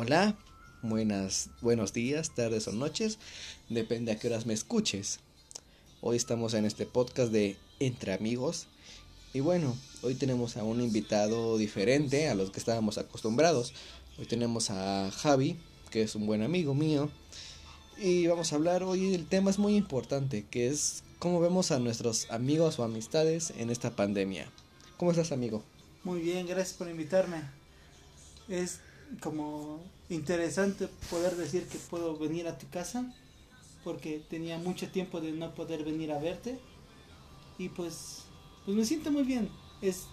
Hola, buenas, buenos días, tardes o noches, depende a qué horas me escuches. Hoy estamos en este podcast de Entre Amigos y bueno, hoy tenemos a un invitado diferente a los que estábamos acostumbrados. Hoy tenemos a Javi, que es un buen amigo mío, y vamos a hablar hoy el tema es muy importante, que es cómo vemos a nuestros amigos o amistades en esta pandemia. ¿Cómo estás, amigo? Muy bien, gracias por invitarme. Es como interesante poder decir que puedo venir a tu casa porque tenía mucho tiempo de no poder venir a verte. Y pues pues me siento muy bien. Es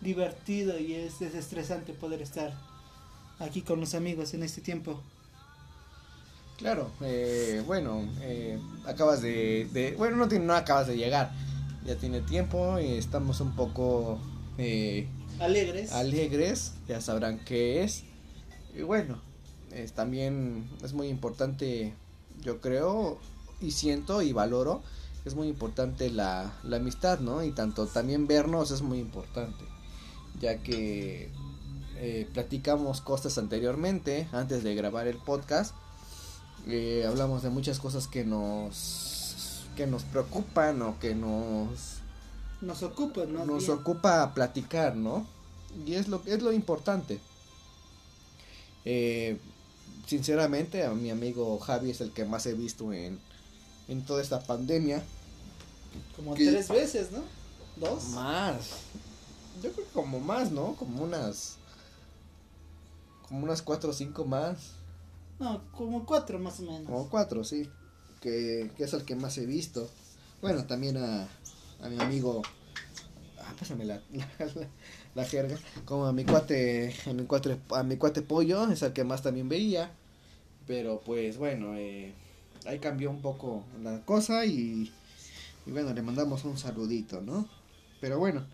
divertido y es desestresante poder estar aquí con los amigos en este tiempo. Claro eh, bueno eh, acabas de, bueno no no acabas de llegar. Ya tiene tiempo y estamos un poco eh, alegres. Alegres, ya sabrán qué es. Y bueno, es, también es muy importante, yo creo, y siento y valoro, es muy importante la, la amistad, ¿no? Y tanto también vernos es muy importante, ya que eh, platicamos cosas anteriormente, antes de grabar el podcast, eh, hablamos de muchas cosas que nos que nos preocupan o que nos nos ocupa, ¿no? Nos ocupa platicar, ¿no? Y es lo, es lo importante. Eh, sinceramente, a mi amigo Javi es el que más he visto en, en toda esta pandemia. Como tres veces, ¿no? ¿Dos? Más. Yo creo que como más, ¿no? Como unas. Como unas cuatro o cinco más. No, como cuatro más o menos. Como cuatro, sí. Que, que es el que más he visto. Bueno, también a, a mi amigo. Ah, pásame la, la, jerga. Como a mi cuate, a mi cuate, a mi cuate pollo, es el que más también veía. Pero pues bueno, eh, ahí cambió un poco la cosa y, bueno, le mandamos un saludito, ¿no? Pero bueno,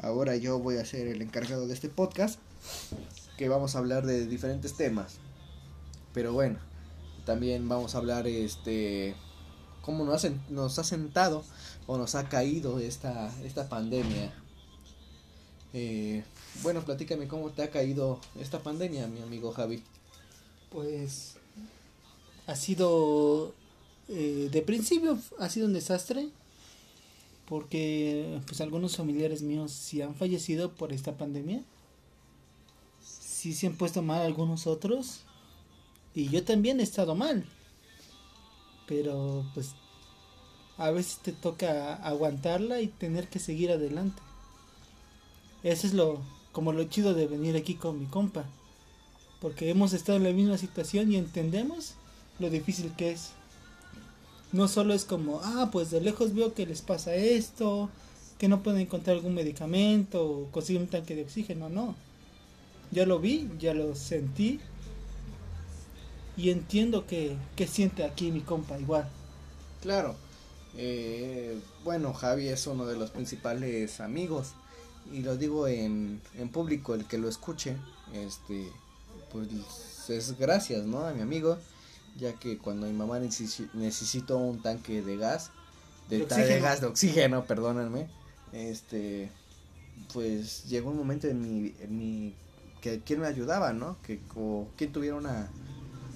ahora yo voy a ser el encargado de este podcast, que vamos a hablar de diferentes temas. Pero bueno, también vamos a hablar este cómo nos, nos ha sentado o nos ha caído esta, esta pandemia. Eh, bueno, platícame cómo te ha caído esta pandemia, mi amigo Javi. Pues ha sido, eh, de principio ha sido un desastre, porque pues algunos familiares míos sí han fallecido por esta pandemia. Sí se han puesto mal algunos otros. Y yo también he estado mal. Pero pues a veces te toca aguantarla y tener que seguir adelante. Eso es lo como lo chido de venir aquí con mi compa. Porque hemos estado en la misma situación y entendemos lo difícil que es. No solo es como, ah, pues de lejos veo que les pasa esto, que no pueden encontrar algún medicamento o conseguir un tanque de oxígeno, no. Ya lo vi, ya lo sentí y entiendo que, que siente aquí mi compa igual. Claro, eh, bueno, Javi es uno de los principales amigos y lo digo en, en público, el que lo escuche, este, pues es gracias, ¿no? A mi amigo, ya que cuando mi mamá necesitó un tanque de gas, de, de, gas de oxígeno, perdónenme, este, pues llegó un momento en mi, en mi que quién me ayudaba, ¿no? Que o quien tuviera una,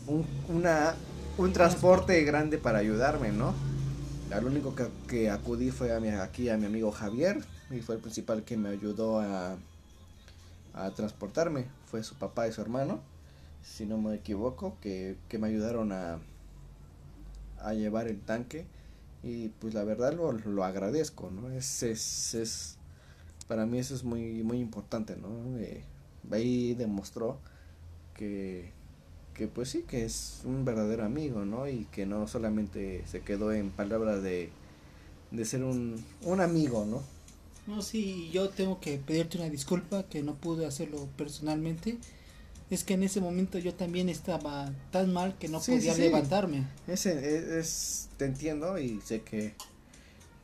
un, una, un transporte grande para ayudarme, ¿no? Al único que, acudí fue a mi, aquí a mi amigo Javier y fue el principal que me ayudó a, a transportarme. Fue su papá y su hermano, si no me equivoco, que, que me ayudaron a, llevar el tanque y pues la verdad lo, lo agradezco, ¿no? Es, es, es, para mí eso es muy, muy importante, ¿no? Eh, ahí demostró que que pues sí, que es un verdadero amigo, ¿no? Y que no solamente se quedó en palabras de, de ser un, un amigo, ¿no? No, sí, yo tengo que pedirte una disculpa que no pude hacerlo personalmente. Es que en ese momento yo también estaba tan mal que no podía levantarme. Ese e, es, te entiendo y sé que,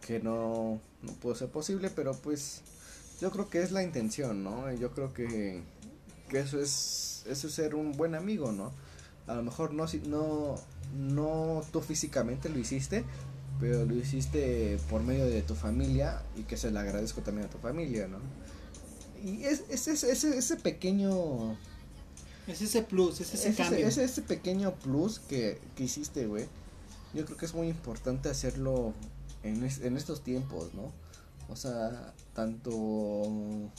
que no, no pudo ser posible, pero pues yo creo que es la intención, ¿no? Yo creo que, que eso es, eso es ser un buen amigo, ¿no? a lo mejor no, no, no tú físicamente lo hiciste, pero lo hiciste por medio de tu familia y que se le agradezco también a tu familia, ¿no? Y es, ese, ese, ese pequeño Es ese plus, es ese cambio. Es ese pequeño plus que, que hiciste, güey. Yo creo que es muy importante hacerlo en, en estos tiempos, ¿no? O sea, tanto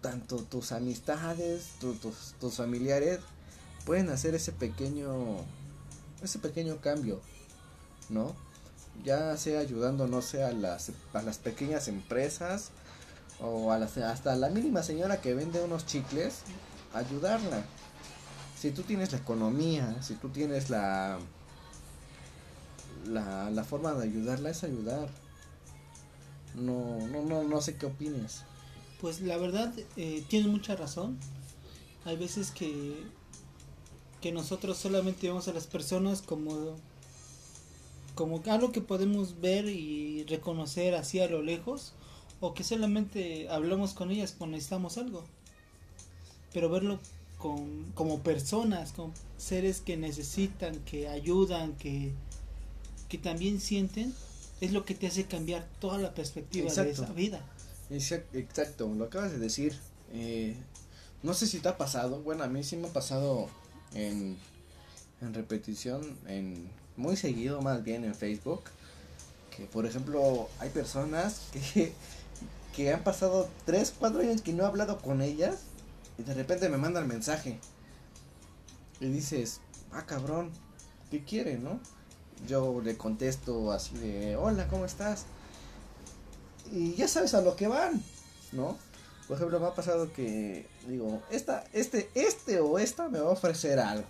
tanto tus amistades, tus, tus familiares pueden hacer ese pequeño ese pequeño cambio, ¿no? Ya sea ayudando, no sé, a las, a las pequeñas empresas o a las, hasta a la mínima señora que vende unos chicles, ayudarla. Si tú tienes la economía, si tú tienes la, la, la forma de ayudarla, es ayudar. No, no, no, no sé qué opines. Pues la verdad, eh, tienes mucha razón. Hay veces que, que nosotros solamente vemos a las personas como, como algo que podemos ver y reconocer así a lo lejos, o que solamente hablamos con ellas cuando necesitamos algo. Pero verlo con, como personas, como seres que necesitan, que ayudan, que, que también sienten, es lo que te hace cambiar toda la perspectiva de esa vida. Exacto, lo acabas de decir. Eh, no sé si te ha pasado, bueno, a mí sí me ha pasado en, en repetición, en muy seguido más bien en Facebook, que por ejemplo hay personas que, que han pasado 3, 4 años que no he hablado con ellas y de repente me mandan mensaje y dices, ah cabrón, ¿qué quiere, no? Yo le contesto así de, hola, ¿cómo estás? y ya sabes a lo que van, ¿no? Por ejemplo, me ha pasado que digo, esta, este, este o esta me va a ofrecer algo.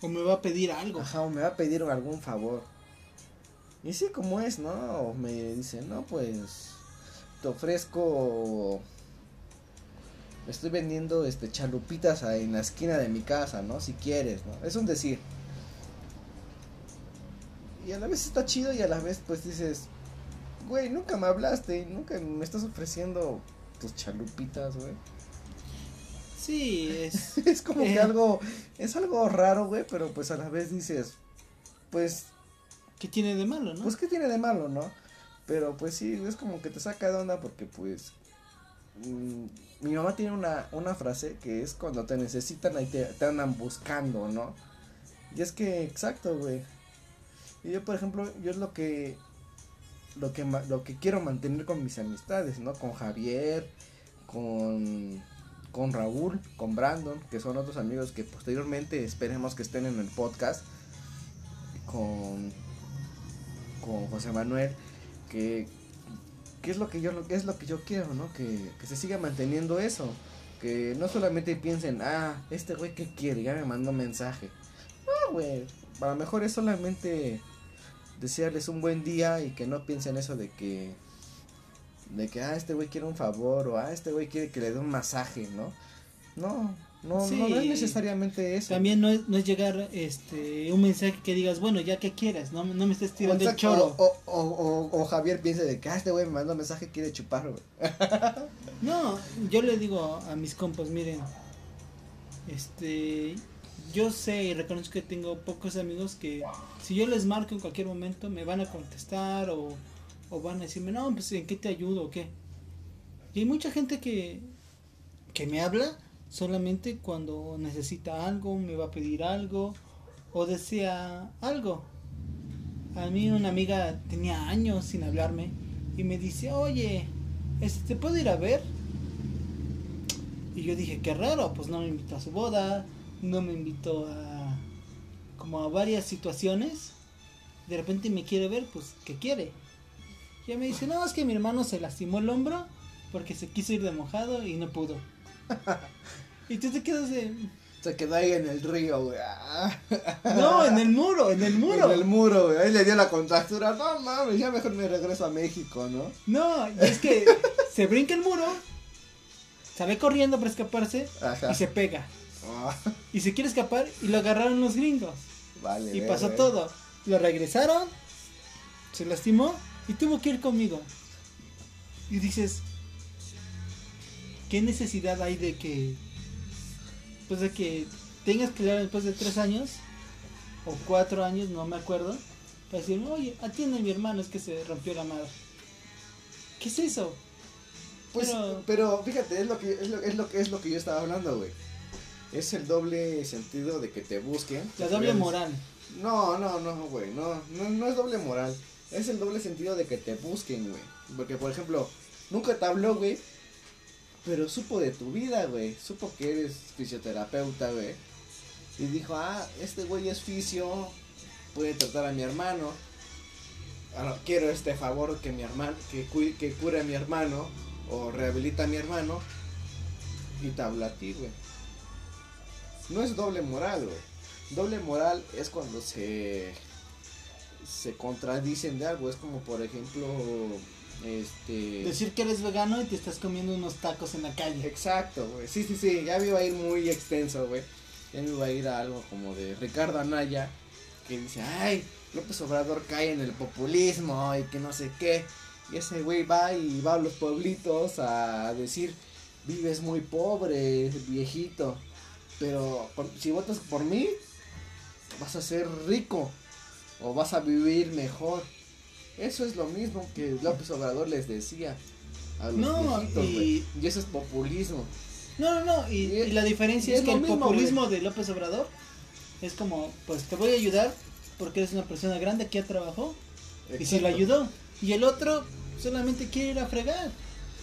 O me va a pedir algo. Ajá, o me va a pedir algún favor. Y sí, como es, ¿no? O me dicen, no, pues te ofrezco estoy vendiendo este chalupitas en la esquina de mi casa, ¿no? Si quieres, ¿no? Es un decir. Y a la vez está chido y a la vez pues dices, güey, nunca me hablaste nunca me estás ofreciendo tus chalupitas, güey. Sí, es. es como que eh. algo. Es algo raro, güey, pero pues a la vez dices. Pues. ¿Qué tiene de malo, no? Pues, ¿qué tiene de malo, no? Pero pues sí, es como que te saca de onda porque pues. Mm, mi mamá tiene una, una frase que es cuando te necesitan ahí te, te andan buscando, ¿no? Y es que, exacto, güey. Y yo, por ejemplo, yo es lo que lo que, lo que quiero mantener con mis amistades, ¿no? Con Javier, con, con Raúl, con Brandon, que son otros amigos que posteriormente esperemos que estén en el podcast, con, con José Manuel, que, que es lo que yo es lo que yo quiero, ¿no? Que, que se siga manteniendo eso, que no solamente piensen, ah, este güey que quiere, ya me mandó mensaje. No, güey, a lo mejor es solamente desearles un buen día y que no piensen eso de que de que ah este güey quiere un favor o ah este güey quiere que le dé un masaje, ¿no? No, no, no, es necesariamente eso. También no es, no es llegar este un mensaje que digas, bueno, ya que quieras, no, no me estés tirando el choro. O, o, o, Javier piense de que ah, este güey me mandó un mensaje quiere chupar, no, yo le digo a mis compas, miren, este yo sé y reconozco que tengo pocos amigos que si yo les marco en cualquier momento me van a contestar o, van a decirme, no, pues en qué te ayudo o qué. Y hay mucha gente que, que me habla solamente cuando necesita algo, me va a pedir algo o desea algo. A mí una amiga tenía años sin hablarme y me dice, oye, este, ¿te puedo ir a ver? Y yo dije, qué raro, pues no me invitó a su boda, no me invitó a como a varias situaciones. De repente me quiere ver, pues, ¿qué quiere? Y me dice, no, es que mi hermano se lastimó el hombro porque se quiso ir de mojado y no pudo. y tú te quedas de... Se quedó ahí en el río, güey. no, en el muro, en el muro. En el muro, güey. Ahí le dio la contractura. No mames, ya mejor me regreso a México, ¿no? No, es que se brinca el muro, sale corriendo para escaparse y se pega. Ah. Y se quiere escapar y lo agarraron los gringos. Vale, y pasó todo. Lo regresaron, se lastimó y tuvo que ir conmigo. Y dices, ¿qué necesidad hay de que, pues de que tengas que ir después de tres años o cuatro años, no me acuerdo, para decirme, oye, atiende a mi hermano, es que se rompió la madre. ¿Qué es eso? Pues, Pero- pero, fíjate, es lo que es lo, es lo que es lo que yo estaba hablando, güey. Es el doble sentido de que te busquen. La doble moral. No, no, no, güey, no, no, no es doble moral. Es el doble sentido de que te busquen, güey. Porque, por ejemplo, nunca te habló, güey, pero supo de tu vida, güey. Supo que eres fisioterapeuta, güey. Y dijo, ah, este güey es fisio, puede tratar a mi hermano. Ah, quiero este favor que mi hermano, que, cu- que cure a mi hermano, o rehabilita a mi hermano. Y te habla a ti, güey. No es doble moral, güey. Doble moral es cuando se se contradicen de algo, es como por ejemplo este Decir que eres vegano y te estás comiendo unos tacos en la calle. Exacto, güey. Sí, sí, sí, ya me iba a ir muy extenso, güey. Ya me iba a ir a algo como de Ricardo Anaya que dice, "Ay, López Obrador cae en el populismo y que no sé qué." Y ese güey va y va a los pueblitos a decir, "Vives muy pobre, viejito." Pero por- si votas por mí, vas a ser rico o vas a vivir mejor. Eso es lo mismo que López Obrador les decía a los No, viejitos, y- eso es populismo. No, no, no. Y, Y- y la diferencia es, es que el mismo, populismo de López Obrador es como, pues te voy a ayudar porque eres una persona grande que ya trabajó y si lo ayudó. Y el otro solamente quiere ir a fregar.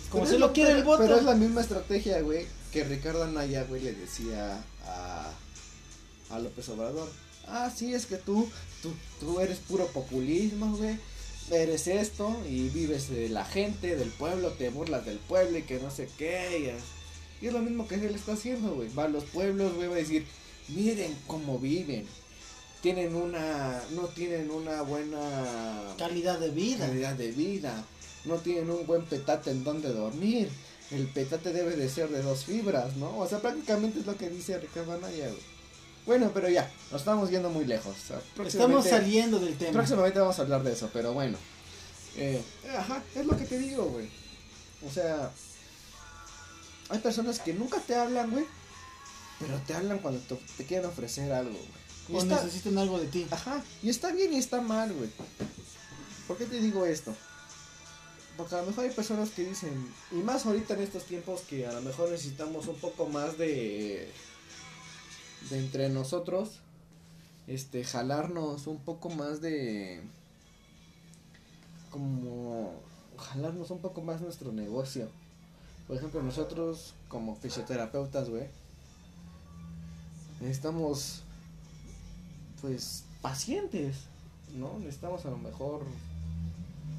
Como solo lo- quiere el voto. Pero es la misma estrategia, güey, que Ricardo Anaya, güey, le decía a, a López Obrador. Ah, sí, es que tú, tú, tú eres puro populismo, güey. Eres esto y vives de la gente, del pueblo, te burlas del pueblo y que no sé qué. Y es, lo mismo que él está haciendo, güey. Va a los pueblos, güey, va a decir, miren cómo viven. Tienen una, no tienen una buena calidad de vida. calidad de vida. No tienen un buen petate en donde dormir. El petate debe de ser de dos fibras, ¿no? O sea, prácticamente es lo que dice Ricardo Anaya, güey. Bueno, pero ya, nos estamos yendo muy lejos. Estamos saliendo del tema. Próximamente vamos a hablar de eso, pero bueno. Eh, ajá, es lo que te digo, güey. O sea, hay personas que nunca te hablan, güey. Pero te hablan cuando te, te quieren ofrecer algo, güey. Y O está- necesitan algo de ti. Ajá, y está bien y está mal, güey. ¿Por qué te digo esto? Porque a lo mejor hay personas que dicen, y más ahorita en estos tiempos que a lo mejor necesitamos un poco más de de entre nosotros este jalarnos un poco más de como jalarnos un poco más nuestro negocio. Por ejemplo, nosotros como fisioterapeutas, güey, necesitamos pues pacientes, ¿no? Necesitamos a lo mejor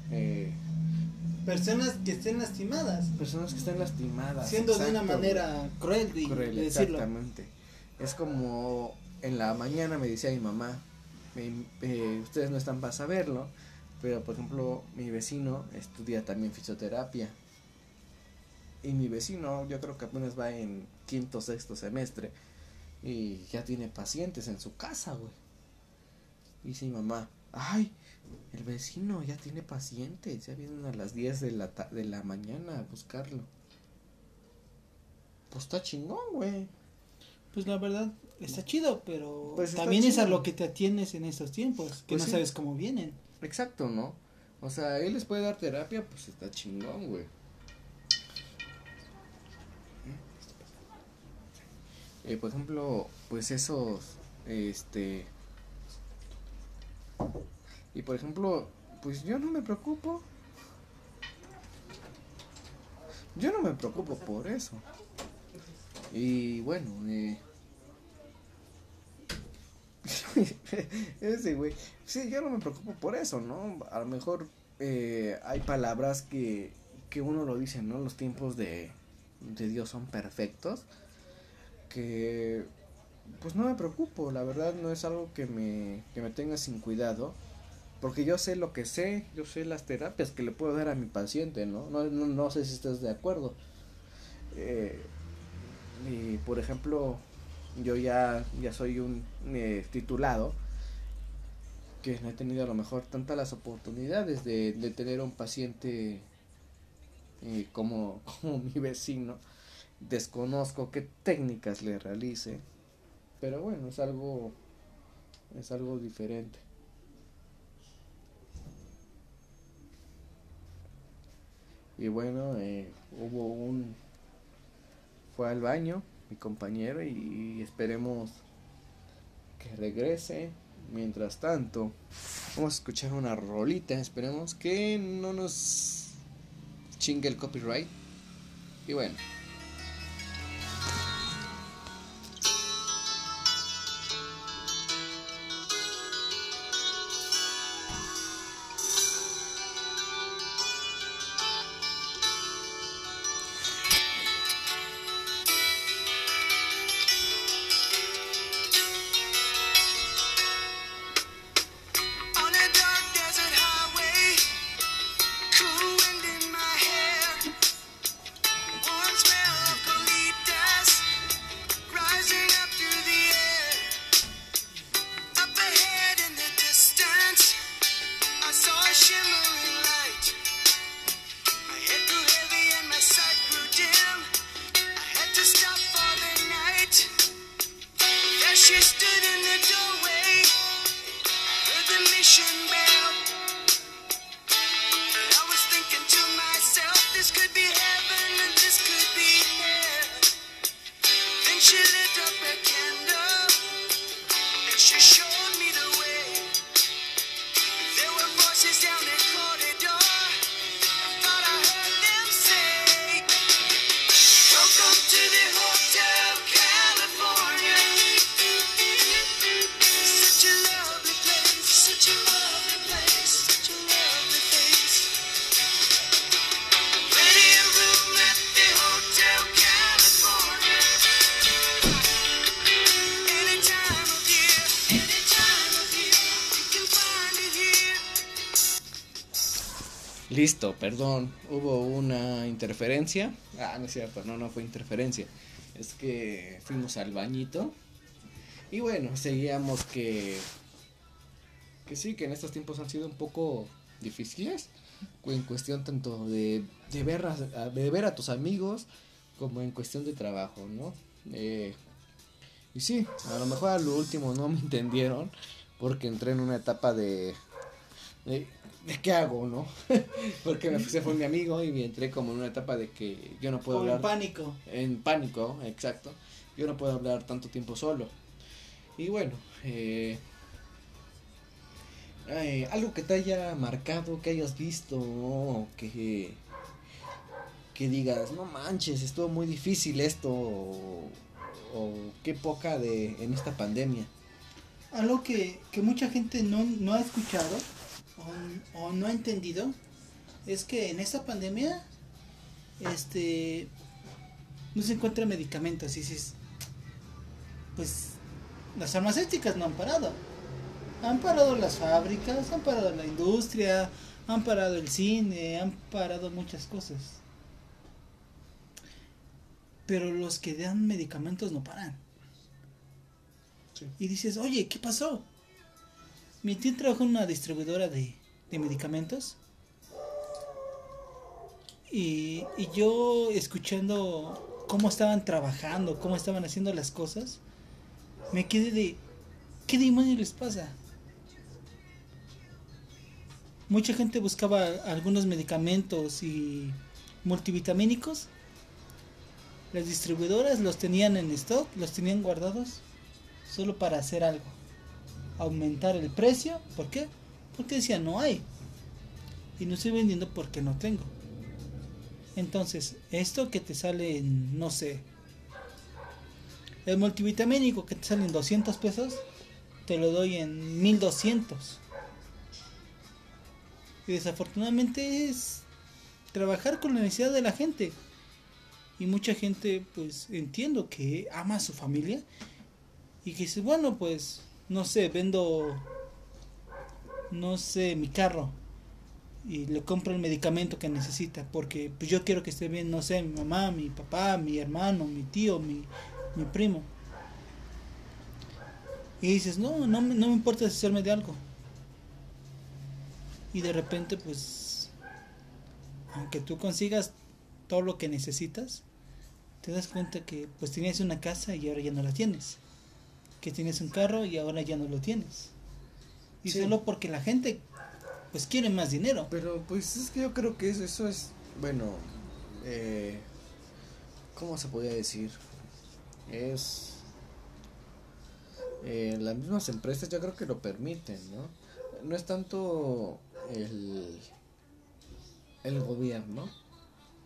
eh, Personas que estén lastimadas. personas que estén lastimadas. Siendo de una manera cruel de. Cruel, de decirlo. exactamente. Es como en la mañana me decía mi mamá, "Mi- eh, ustedes no están para saberlo, pero por ejemplo mi vecino estudia también fisioterapia. Y mi vecino yo creo que apenas va en quinto sexto semestre y ya tiene pacientes en su casa, güey. Dice mi mamá, ay, el vecino ya tiene pacientes, ya vienen a las 10 de la, ta- de la mañana a buscarlo. Pues está chingón, güey. Pues la verdad está chido, pero Pues también es a lo que te atienes en estos tiempos, que Pues no sí. sabes cómo vienen. Exacto, ¿no? O sea, él les puede dar terapia, pues está chingón, güey. Eh, por ejemplo, pues esos, este... Y por ejemplo, pues yo no me preocupo. Yo no me preocupo por eso. Y bueno, eh... Ese güey. Sí, yo no me preocupo por eso, ¿no? A lo mejor eh, hay palabras que, que uno lo dice, ¿no? Los tiempos de, de Dios son perfectos. Que pues no me preocupo, la verdad no es algo que me, que me tenga sin cuidado. Porque yo sé lo que sé, yo sé las terapias que le puedo dar a mi paciente, ¿no? No, no, no sé si estás de acuerdo. Eh, y por ejemplo, yo ya, ya soy un eh, titulado que no he tenido a lo mejor tantas las oportunidades de, de tener un paciente eh, como, como mi vecino. Desconozco qué técnicas le realice, pero bueno, es algo, es algo diferente. Y bueno, eh, hubo un... Fue al baño mi compañero y esperemos que regrese. Mientras tanto, vamos a escuchar una rolita. Esperemos que no nos chingue el copyright. Y bueno. Russian bear. Perdón, hubo una interferencia. Ah, no es cierto, no, no fue interferencia. Es que fuimos al bañito. Y bueno, seguíamos que. Que sí, que en estos tiempos han sido un poco difíciles. En cuestión tanto de, de, ver, a, de ver a tus amigos como en cuestión de trabajo, ¿no? Eh, y sí, a lo mejor a lo último no me entendieron porque entré en una etapa de qué hago, ¿no? porque me, se fue mi amigo y entré como en una etapa de que yo no puedo hablar pánico. en pánico, exacto. Yo no puedo hablar tanto tiempo solo. Y bueno, eh, eh, algo que te haya marcado, que hayas visto, o que que digas, no manches, estuvo muy difícil esto, o, o qué poca de en esta pandemia. Algo que, que mucha gente no, no ha escuchado o, o no ha entendido es que en esta pandemia este no se encuentran medicamentos y dices pues las farmacéuticas no han parado. Han parado las fábricas han parado la industria han parado el cine han parado muchas cosas. Pero los que dan medicamentos no paran. Y dices, oye, ¿qué pasó? Mi tío trabaja en una distribuidora de, de medicamentos. Y, y yo escuchando cómo estaban trabajando, cómo estaban haciendo las cosas, me quedé de, ¿qué demonios les pasa? Mucha gente buscaba algunos medicamentos y multivitamínicos. Las distribuidoras los tenían en stock, los tenían guardados solo para hacer algo. Aumentar el precio. ¿Por qué? Porque decía no hay. Y no estoy vendiendo porque no tengo. Entonces, esto que te sale en, no sé, el multivitamínico que te sale en 200 pesos, te lo doy en 1200. Y desafortunadamente es trabajar con la necesidad de la gente. Y mucha gente, pues entiendo que ama a su familia y que dice, bueno, pues, no sé, vendo, no sé, mi carro y le compro el medicamento que necesita, porque pues yo quiero que esté bien, no sé, mi mamá, mi papá, mi hermano, mi tío, mi, mi primo. Y dices, no, no, no me importa deshacerme de algo. Y de repente, pues, aunque tú consigas todo lo que necesitas, te das cuenta que pues tenías una casa y ahora ya no la tienes. Que tienes un carro y ahora ya no lo tienes. Y Sí. solo porque la gente pues quiere más dinero. Pero pues es que yo creo que eso, eso es bueno, eh, ¿cómo se podría decir? Es eh, las mismas empresas yo creo que lo permiten, ¿no? No es tanto el el gobierno.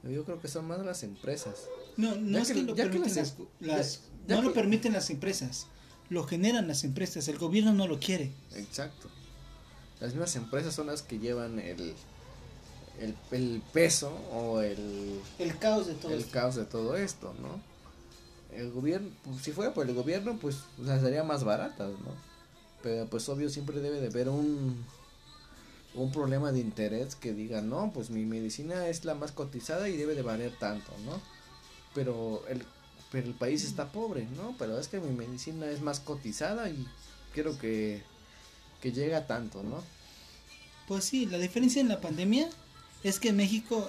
Yo creo que son más las empresas. No, no Ya es que- que, lo ya que permiten las- las, las- ya- ya no lo que- permiten las empresas, lo generan las empresas, el gobierno no lo quiere. Exacto. Las mismas empresas son las que llevan el el, el peso o el El caos de todo el esto. caos de todo esto, ¿no? El gobierno, pues, si fuera por el gobierno, pues las haría más baratas, ¿no? Pero pues obvio siempre debe de haber un un problema de interés que diga, no, pues mi medicina es la más cotizada y debe de valer tanto, ¿no? Pero el pero el país está pobre, ¿no? Pero es que mi medicina es más cotizada y quiero que que llegue a tanto, ¿no? Pues sí, la diferencia en la pandemia es que en México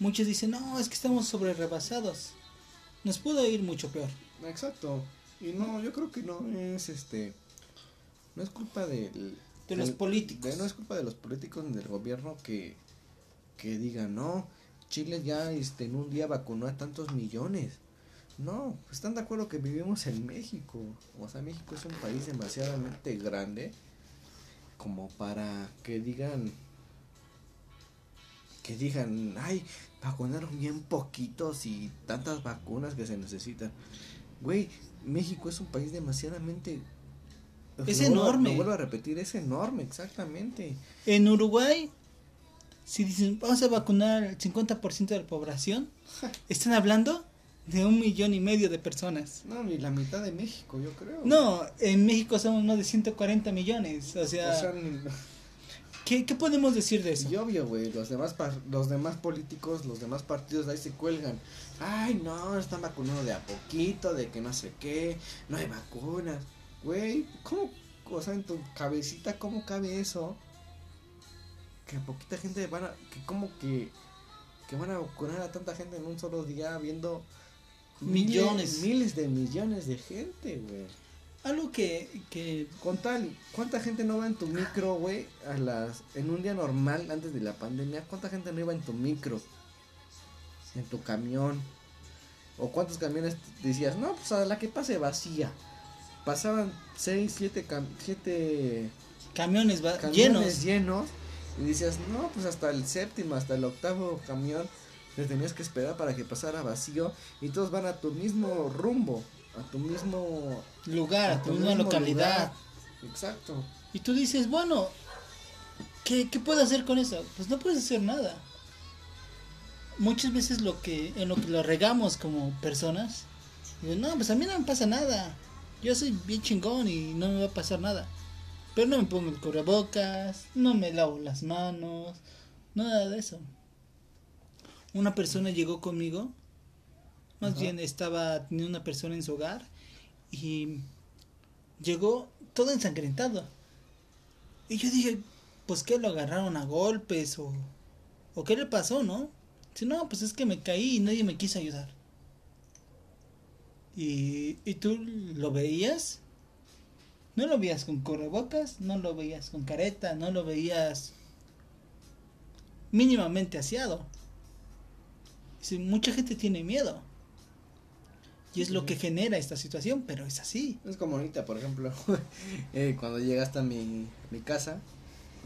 muchos dicen, no, es que estamos sobre rebasados. Nos pudo ir mucho peor. Exacto. Y no, yo creo que no es este. No es culpa del. De los del- políticos. de- no es culpa de los políticos ni del gobierno que. Que digan, no, Chile ya este, en un día vacunó a tantos millones. No, están de acuerdo que vivimos en México. O sea, México es un país demasiadamente grande como para que digan. Que digan, ay, vacunaron bien poquitos y tantas vacunas que se necesitan. Güey, México es un país demasiadamente... Es Lo enorme. Lo vuelvo a repetir, es enorme, exactamente. En Uruguay, si dicen, vamos a vacunar al 50% de la población, están hablando de un millón y medio de personas. No, ni la mitad de México, yo creo. No, en México somos más de 140 millones. O sea, O sea, ni- ¿qué, qué podemos decir de eso? y obvio, güey, los demás, par- los demás políticos, los demás partidos de ahí se cuelgan. Ay, no, están vacunando de a poquito, de que no sé qué, no hay vacunas. Güey, ¿cómo, o sea, en tu cabecita, cómo cabe eso? Que poquita gente van a, que como que, que van a vacunar a tanta gente en un solo día viendo Millones. miles, miles de millones de gente, güey. Algo que, que Con tal, ¿cuánta gente no va en tu micro, güey? A las, en un día normal, antes de la pandemia, ¿cuánta gente no iba en tu micro? En tu camión. ¿O cuántos camiones decías? No, pues a la que pase vacía. Pasaban 6, 7 siete camiones, camiones llenos. llenos. Y decías, no, pues hasta el séptimo, hasta el octavo camión. Te tenías que esperar para que pasara vacío. Y todos van a tu mismo rumbo. A tu mismo lugar, a tu misma localidad. lugar. Exacto. Y tú dices, bueno, ¿qué, ¿qué puedo hacer con eso? Pues no puedes hacer nada. Muchas veces lo que, en lo que lo regamos como personas, digo, no, pues a mí no me pasa nada. Yo soy bien chingón y no me va a pasar nada. Pero no me pongo el cubrebocas, no me lavo las manos, nada de eso. Una persona llegó conmigo, más Ajá. bien estaba teniendo una persona en su hogar y llegó todo ensangrentado. Y yo dije, pues que lo agarraron a golpes o, o qué le pasó, ¿no? Dice, no, pues es que me caí y nadie me quiso ayudar. Y, y tú lo veías, no lo veías con correbocas, no lo veías con careta, no lo veías mínimamente aseado. Dice, mucha gente tiene miedo. Y es lo que genera esta situación, pero es así. Es como ahorita, por ejemplo, eh, cuando llegaste a mi, mi casa,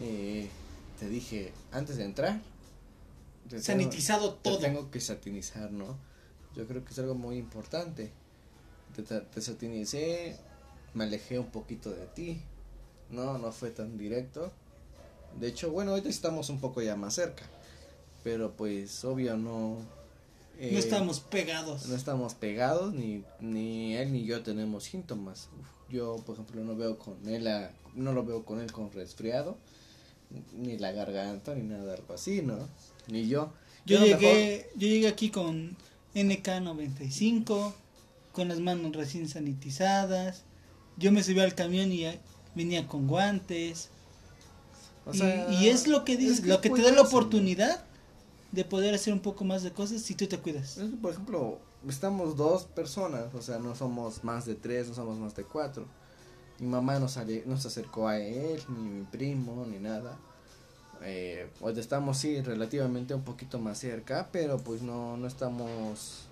eh, te dije, antes de entrar, te tengo- Sanitizado te todo. tengo que satinizar, ¿no? Yo creo que es algo muy importante. Te, te, te satinicé, me alejé un poquito de ti. No, no fue tan directo. De hecho, bueno, ahorita estamos un poco ya más cerca. Pero pues, obvio, no... no eh, estamos pegados. no estamos pegados, ni, ni él ni yo tenemos síntomas. Uf, Yo, por ejemplo, no veo con él, a- no lo veo con él con resfriado, ni la garganta, ni nada algo así, ¿no? Ni yo. Yo llegué, yo llegué aquí con NK95, con las manos recién sanitizadas. Yo me subí al camión y venía con guantes. o Y- sea, y, es lo que dices, es lo que te da la oportunidad de poder hacer un poco más de cosas si tú te cuidas. Por ejemplo, estamos dos personas, o sea, no somos más de tres, no somos más de cuatro. Mi mamá no, sale, no se acercó a él, ni mi primo, ni nada. eh, pues estamos sí relativamente un poquito más cerca, pero pues no, no estamos,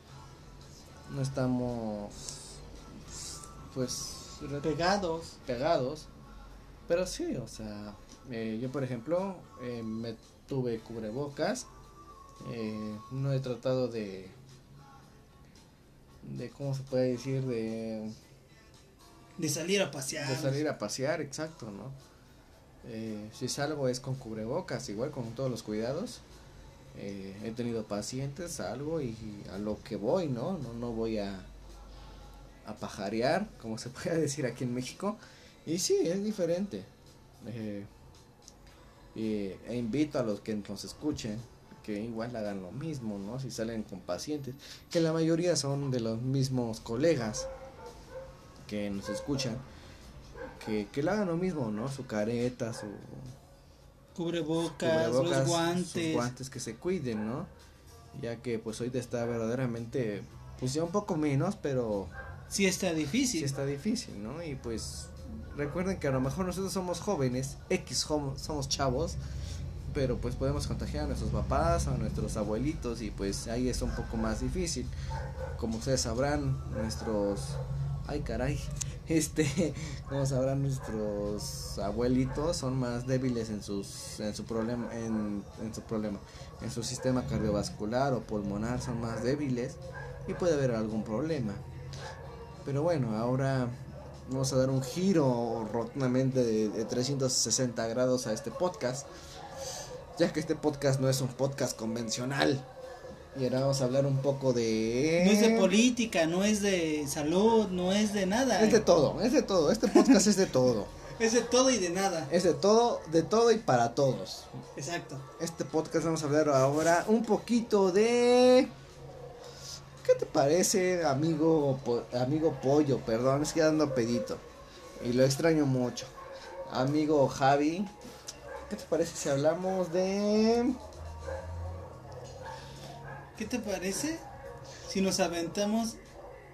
no estamos, pues Pegados. pegados, pero sí, o sea, eh, yo por ejemplo eh, me tuve cubrebocas, eh, no he tratado de, de cómo se puede decir de De salir a pasear. de salir a pasear, exacto, ¿no? Eh, si salgo es con cubrebocas, igual con todos los cuidados. Eh, he tenido pacientes, salgo y a lo que voy, ¿no? No, no voy a, a pajarear, como se puede decir aquí en México. Y sí, es diferente. Eh, e invito a los que nos escuchen que igual hagan lo mismo, ¿no? Si salen con pacientes, que la mayoría son de los mismos colegas que nos escuchan, que, que le hagan lo mismo, ¿no? Su careta, su Cubrebocas, cubrebocas, los guantes. sus guantes que se cuiden, ¿no? Ya que pues ahorita está verdaderamente, pues ya un poco menos, pero Sí está difícil. sí está difícil, ¿no? Y pues recuerden que a lo mejor nosotros somos jóvenes, X homo- somos chavos, pero pues podemos contagiar a nuestros papás, a nuestros abuelitos y pues ahí es un poco más difícil. Como ustedes sabrán, nuestros ay caray, este, como sabrán nuestros abuelitos son más débiles en sus en su problema en, su problema, en su sistema cardiovascular o pulmonar son más débiles y puede haber algún problema. Pero bueno, ahora vamos a dar un giro rotundamente de, de 360 grados a este podcast. Ya que este podcast no es un podcast convencional. Y ahora vamos a hablar un poco de... No es de política, no es de salud, no es de nada. Es de todo, es de todo. Este podcast es de todo. Es de todo y de nada. Es de todo, de todo y para todos. Exacto. Este podcast vamos a hablar ahora un poquito de... ¿Qué te parece, amigo, po- amigo pollo? Perdón, es que ando pedito. Y lo extraño mucho. Amigo Javi, ¿qué te parece si hablamos de... ¿Qué te parece si nos aventamos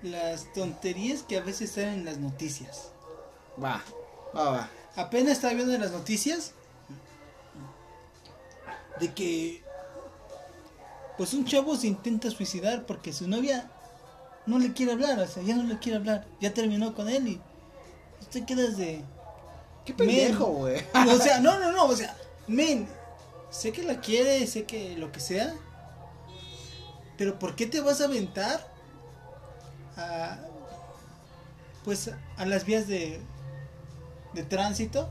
las tonterías que a veces están en las noticias? Va, va, va. Apenas estaba viendo en las noticias de que pues un chavo se intenta suicidar porque su novia no le quiere hablar, o sea, ya no le quiere hablar, ya terminó con él y te quedas de Qué pendejo, güey. o sea, no, no, no, o sea, men, sé que la quiere, sé que lo que sea, pero ¿por qué te vas a aventar a, pues, a las vías de, de tránsito?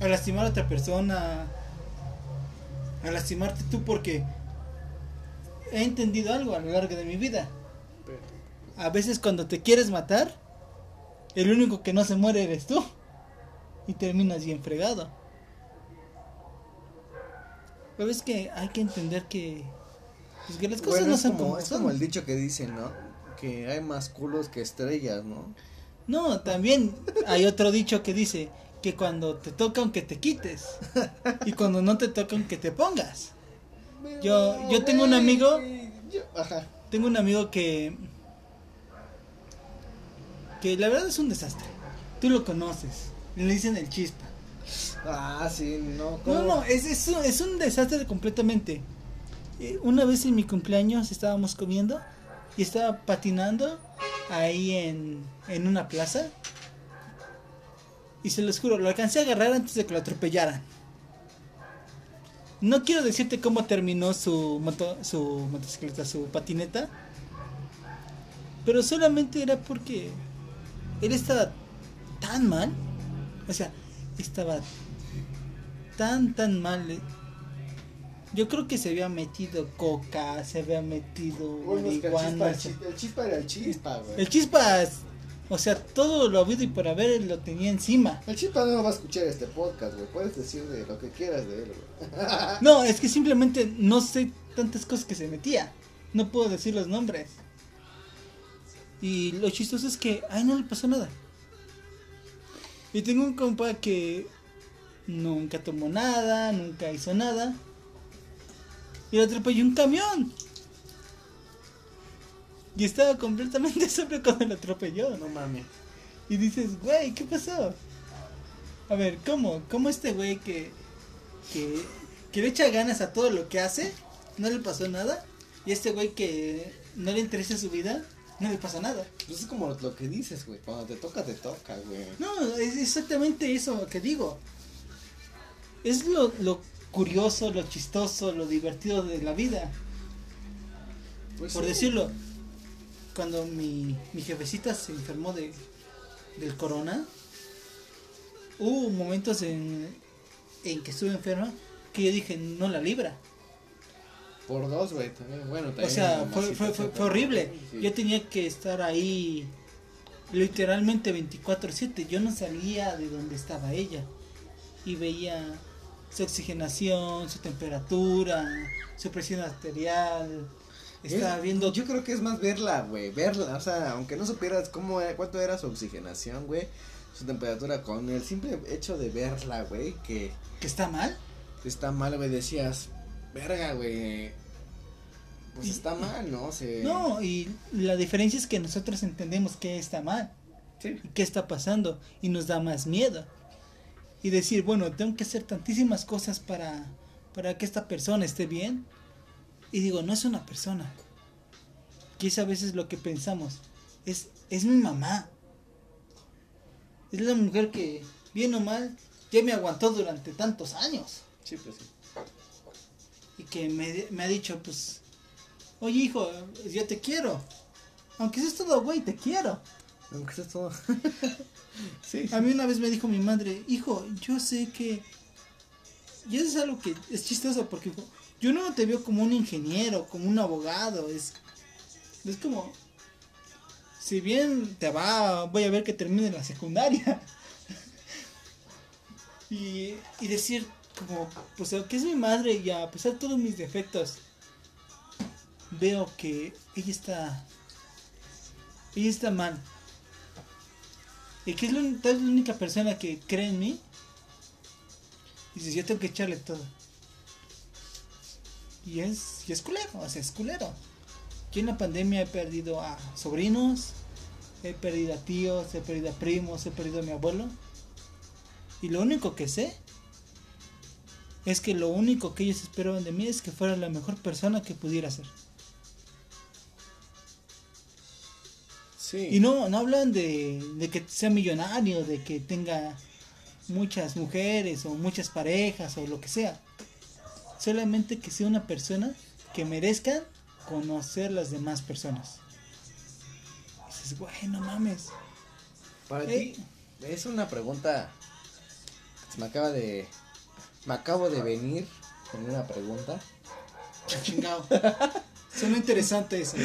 A lastimar a otra persona, a lastimarte tú porque he entendido algo a lo largo de mi vida. A veces cuando te quieres matar, el único que no se muere eres tú. Y terminas bien fregado. Pero es que hay que entender que, pues que las cosas Bueno, no son como, como, es son. como el dicho que dicen, ¿no? Que hay más culos que estrellas, ¿no? No, también hay otro dicho que dice que cuando te toca aunque te quites y cuando no te toca aunque te pongas. Yo- yo tengo un amigo-. Tengo un amigo que que la verdad es un desastre. Tú lo conoces. Le dicen el chispa. Ah, sí, no. No, ¿cómo? no, es, es, un, es un desastre completamente. Eh, Una vez en mi cumpleaños estábamos comiendo y estaba patinando ahí en, en una plaza. Y se los juro, lo alcancé a agarrar antes de que lo atropellaran. No quiero decirte cómo terminó su, moto, su motocicleta, su patineta. Pero solamente era porque él estaba tan mal. O sea, estaba tan, tan mal. eh. Yo creo que se había metido coca, se había metido Bueno, es que el chispa, el, chispa, chispa era el chispa, güey. El chispas, o sea, todo lo habido y por haber lo tenía encima. El chispa no va a escuchar este podcast, güey. Puedes decir de lo que quieras de él, güey. No, es que simplemente no sé tantas cosas que se metía. No puedo decir los nombres. Y lo chistoso es que, ay, no le pasó nada. Y tengo un compa que nunca tomó nada, nunca hizo nada. Y lo atropelló un camión. Y estaba completamente sobrio cuando lo atropelló. No mames. Y dices, güey, ¿qué pasó? A ver, ¿cómo? ¿Cómo este güey que que, que le echa ganas a todo lo que hace, no le pasó nada. Y este güey que no le interesa su vida, no le pasa nada. Pues es como lo que dices, güey. Cuando te toca, te toca, güey. No, es exactamente eso que digo. Es lo, lo curioso, lo chistoso, lo divertido de la vida. Pues Por sí. decirlo, cuando mi, mi jefecita se enfermó de, del corona, hubo momentos en, en que estuve enferma que yo dije, no la libra. Por dos, güey, también. Bueno, también. O sea, fue, fue, fue, horrible. Sí. Yo tenía que estar ahí literalmente 24/7. Yo no salía de donde estaba ella. Y veía su oxigenación, su temperatura, su presión arterial. Estaba Es- viendo... Yo creo que es más verla, güey. Verla, o sea, aunque no supieras cómo era- cuánto era su oxigenación, güey. Su temperatura, con el simple hecho de verla, güey, que que está mal. está mal, güey, decías, verga, güey. Pues Y- está mal, ¿no? Se... No, y la diferencia es que nosotros entendemos que está mal Sí. y qué está pasando y nos da más miedo. Y decir, bueno, tengo que hacer tantísimas cosas para, para que esta persona esté bien. Y digo, no es una persona. Que es a veces lo que pensamos. Es, es mi mamá. Es la mujer que, bien o mal, ya me aguantó durante tantos años. Sí, pues sí. Que me, me ha dicho, pues, oye hijo, yo te quiero. Aunque seas todo güey, te quiero. Aunque sea todo. sí. A mí una vez me dijo mi madre, hijo, yo sé que... Y eso es algo que es chistoso porque yo no te veo como un ingeniero, como un abogado, es, es como... Si bien te va, voy a ver que termine la secundaria. y, y decir, como, pues que es mi madre y a pesar de todos mis defectos, veo que ella está... Ella está mal. Y que es la, única persona que cree en mí. Dices, yo tengo que echarle todo. Y es, y es culero, o sea, es culero. Yo en la pandemia he perdido a sobrinos, he perdido a tíos, he perdido a primos, he perdido a mi abuelo. Y lo único que sé es que lo único que ellos esperaban de mí es que fuera la mejor persona que pudiera ser. Sí. Y no, no hablan de, de que sea millonario, de que tenga muchas mujeres o muchas parejas o lo que sea. Solamente que sea una persona que merezca conocer las demás personas. Y dices, güey, no mames. Para Eh. ti, es una pregunta. Se me acaba de. Me acabo de venir con una pregunta. Chingado. Suena interesante eso.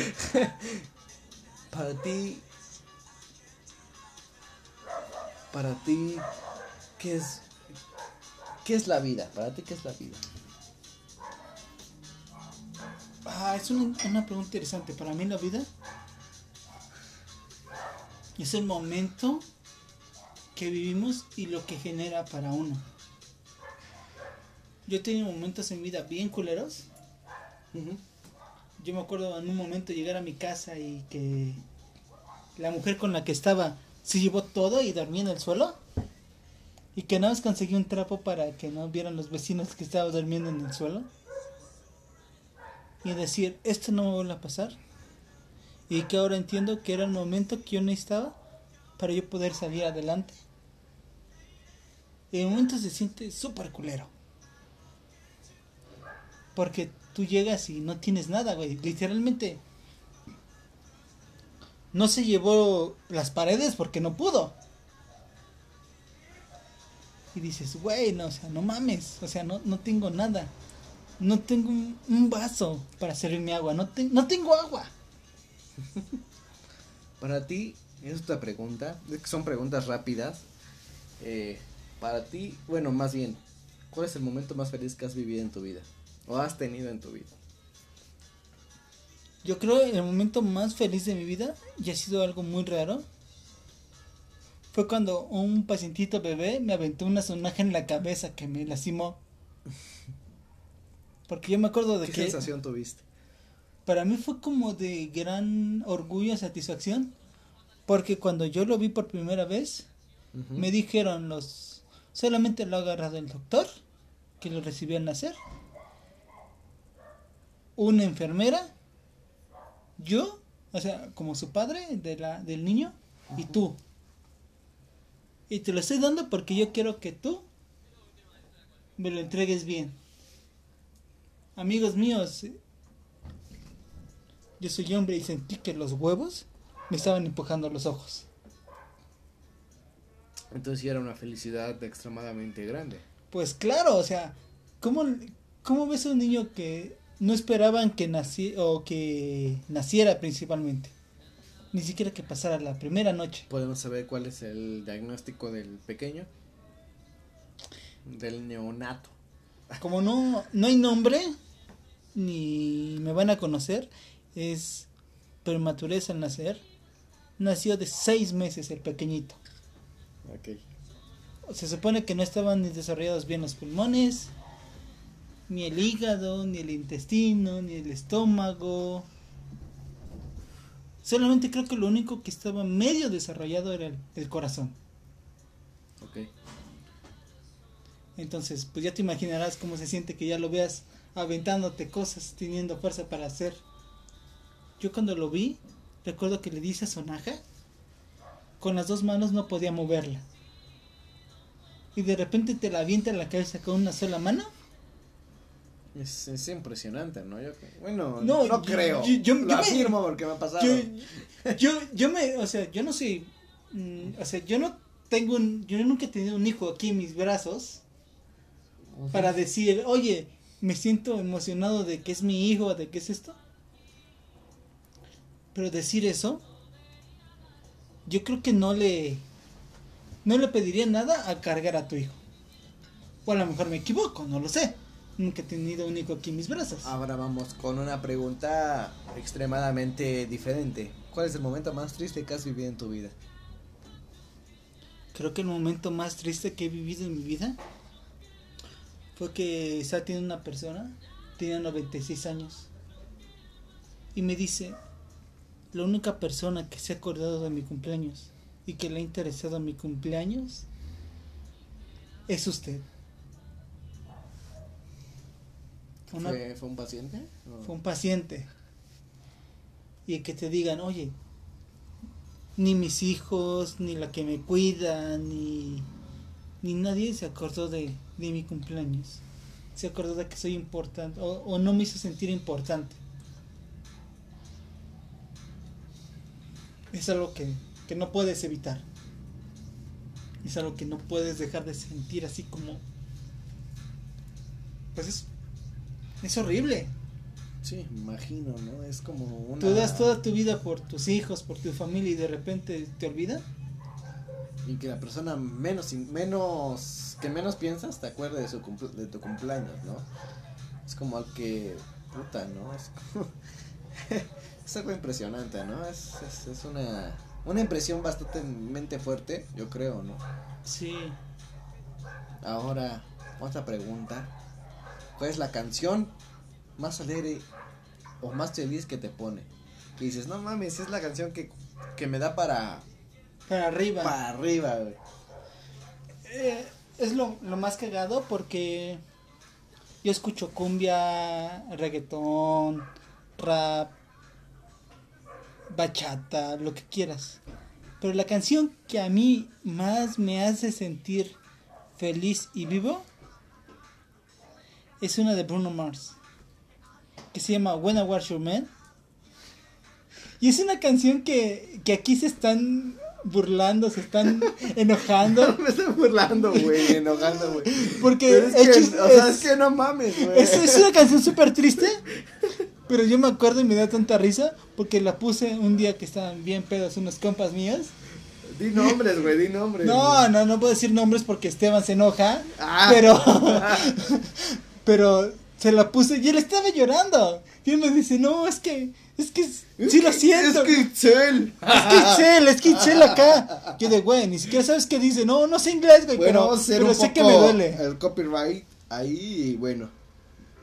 Para ti. Para ti. ¿Qué es. ¿Qué es la vida? Para ti, ¿qué es la vida? Ah, es una, una pregunta interesante. Para mí la vida es el momento que vivimos y lo que genera para uno. Yo he tenido momentos en mi vida bien culeros. Yo me acuerdo en un momento llegar a mi casa y que la mujer con la que estaba se llevó todo y dormía en el suelo. Y que nada más conseguí un trapo para que no vieran los vecinos que estaba durmiendo en el suelo. Y decir, esto no me vuelve a pasar. Y que ahora entiendo que era el momento que yo necesitaba para yo poder salir adelante. Y en momentos se siente súper culero. Porque tú llegas y no tienes nada, güey. Literalmente. No se llevó las paredes porque no pudo. Y dices, güey, no, o sea, no mames. O sea, no, no tengo nada. No tengo un, vaso para servirme agua. No, te- no tengo agua. Para ti, es otra pregunta. Es que son preguntas rápidas. Eh, para ti, bueno, más bien, ¿cuál es el momento más feliz que has vivido en tu vida? ¿O has tenido en tu vida? Yo creo que el momento más feliz de mi vida, y ha sido algo muy raro, fue cuando un pacientito bebé me aventó una sonaja en la cabeza que me lastimó. Porque yo me acuerdo de ¿Qué que sensación tuviste? para mí fue como de gran orgullo, satisfacción, porque cuando yo lo vi por primera vez, me dijeron los, solamente lo ha agarrado el doctor que lo recibió al nacer, una enfermera, yo, o sea, como su padre de la, del niño, y tú. Y te lo estoy dando porque yo quiero que tú me lo entregues bien. Amigos míos, yo soy hombre y sentí que los huevos me estaban empujando los ojos. Entonces sí era una felicidad extremadamente grande. Pues claro, o sea, ¿cómo, cómo ves a un niño que no esperaban que naci o que naciera principalmente? Ni siquiera que pasara la primera noche. ¿Podemos saber cuál es el diagnóstico del pequeño? Del neonato. Como no, no hay nombre, ni me van a conocer, es prematurez al nacer. Nació de seis meses el pequeñito. Ok. Se supone que no estaban ni desarrollados bien los pulmones, ni el hígado, ni el intestino, ni el estómago. Solamente creo que lo único que estaba medio desarrollado era el, el corazón. Ok. Entonces, pues ya te imaginarás cómo se siente que ya lo veas aventándote cosas, teniendo fuerza para hacer. Yo cuando lo vi, recuerdo que le di esa sonaja, con las dos manos no podía moverla. Y de repente te la avienta en la cabeza con una sola mano. Es, es impresionante, ¿no? Yo, bueno, No, no, yo- creo. yo- yo- Lo yo me- afirmo porque me ha pasado. Yo, yo, yo me, o sea, yo no soy, mm, o sea, yo no tengo un, yo nunca he tenido un hijo aquí en mis brazos para decir, oye, me siento emocionado de que es mi hijo, de que es esto. Pero decir eso, yo creo que no le, no le pediría nada a cargar a tu hijo. O a lo mejor me equivoco, no lo sé. Nunca he tenido un hijo aquí en mis brazos. Ahora vamos con una pregunta extremadamente diferente. ¿Cuál es el momento más triste que has vivido en tu vida? Creo que el momento más triste que he vivido en mi vida fue que estaba teniendo una persona, tenía 96 años, y me dice, la única persona que se ha acordado de mi cumpleaños y que le ha interesado mi cumpleaños es usted. Una- ¿Fue, fue un paciente? ¿O- fue un paciente. Y que te digan, oye, ni mis hijos, ni la que me cuida, ni, ni nadie se acordó de, de mi cumpleaños. Se acordó de que soy importante, o, o no me hizo sentir importante. Es algo que, que no puedes evitar. Es algo que no puedes dejar de sentir así como... Pues es, es horrible. Sí, imagino, ¿no? Es como una... Tú das toda tu vida por tus hijos, por tu familia y de repente te olvida. Y que la persona menos, menos, que menos piensas te acuerde de, su cumpl- de tu cumpleaños, ¿no? Es como que, puta, ¿no? Es, como- es algo impresionante, ¿no? Es, es, es una, una impresión bastante fuerte, yo creo, ¿no? Sí. Ahora, otra pregunta. ¿Cuál es la canción más alegre o más feliz que te pone? Que dices, no mames, es la canción que, que me da para, Para arriba. para arriba, güey. Eh, es lo, lo más cagado porque yo escucho cumbia, reggaetón, rap, bachata, lo que quieras. Pero la canción que a mí más me hace sentir feliz y vivo es una de Bruno Mars que se llama When I Was Your Man. Y es una canción que, que aquí se están burlando, se están enojando. Me estoy burlando, güey, enojando, güey. Porque es que, o sea, es- es que no mames, güey. Es, es una canción súper triste, pero yo me acuerdo y me da tanta risa porque la puse un día que estaban bien pedos unos compas míos. Di nombres, güey, di nombres. No, no, no puedo decir nombres porque Esteban se enoja, Ah. pero, pero se la puse y él estaba llorando. Y él me dice, no, es que, es que, Es sí lo siento. Es que Itzel. Es que Itzel, es que Itzel acá. Yo de, güey, ni siquiera sabes qué dice. No, no sé inglés, güey, Bueno, pero, sé poco que me duele. el copyright ahí y bueno,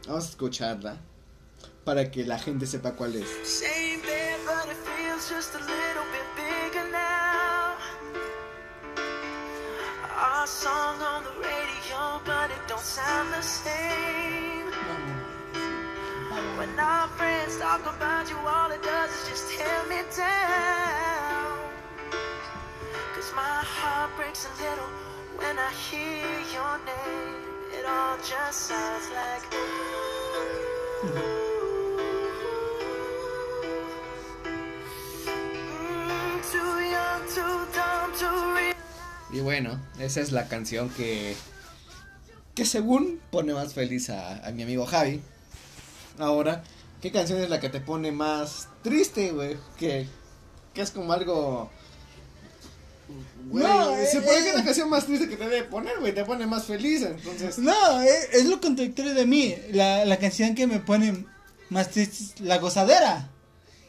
vamos a escucharla para que la gente sepa cuál es. Same bed, but it feels just a little bit bigger now. Our song on the radio, but it don't sound the same. When our friends talk about you, all it does is just tear me down. Cause my heart breaks a little when I hear your name. It all just sounds like Mm, too young, too dumb to realize. Y bueno, esa es la canción que. que según pone más feliz a, a mi amigo Javi. Ahora, ¿qué canción es la que te pone más triste, güey? Que, que es como algo. No, se eh, puede que eh. es la canción más triste que te debe poner, güey. Te pone más feliz, entonces. No, es, es lo contradictorio de mí. La, la canción que me pone más triste es La Gozadera.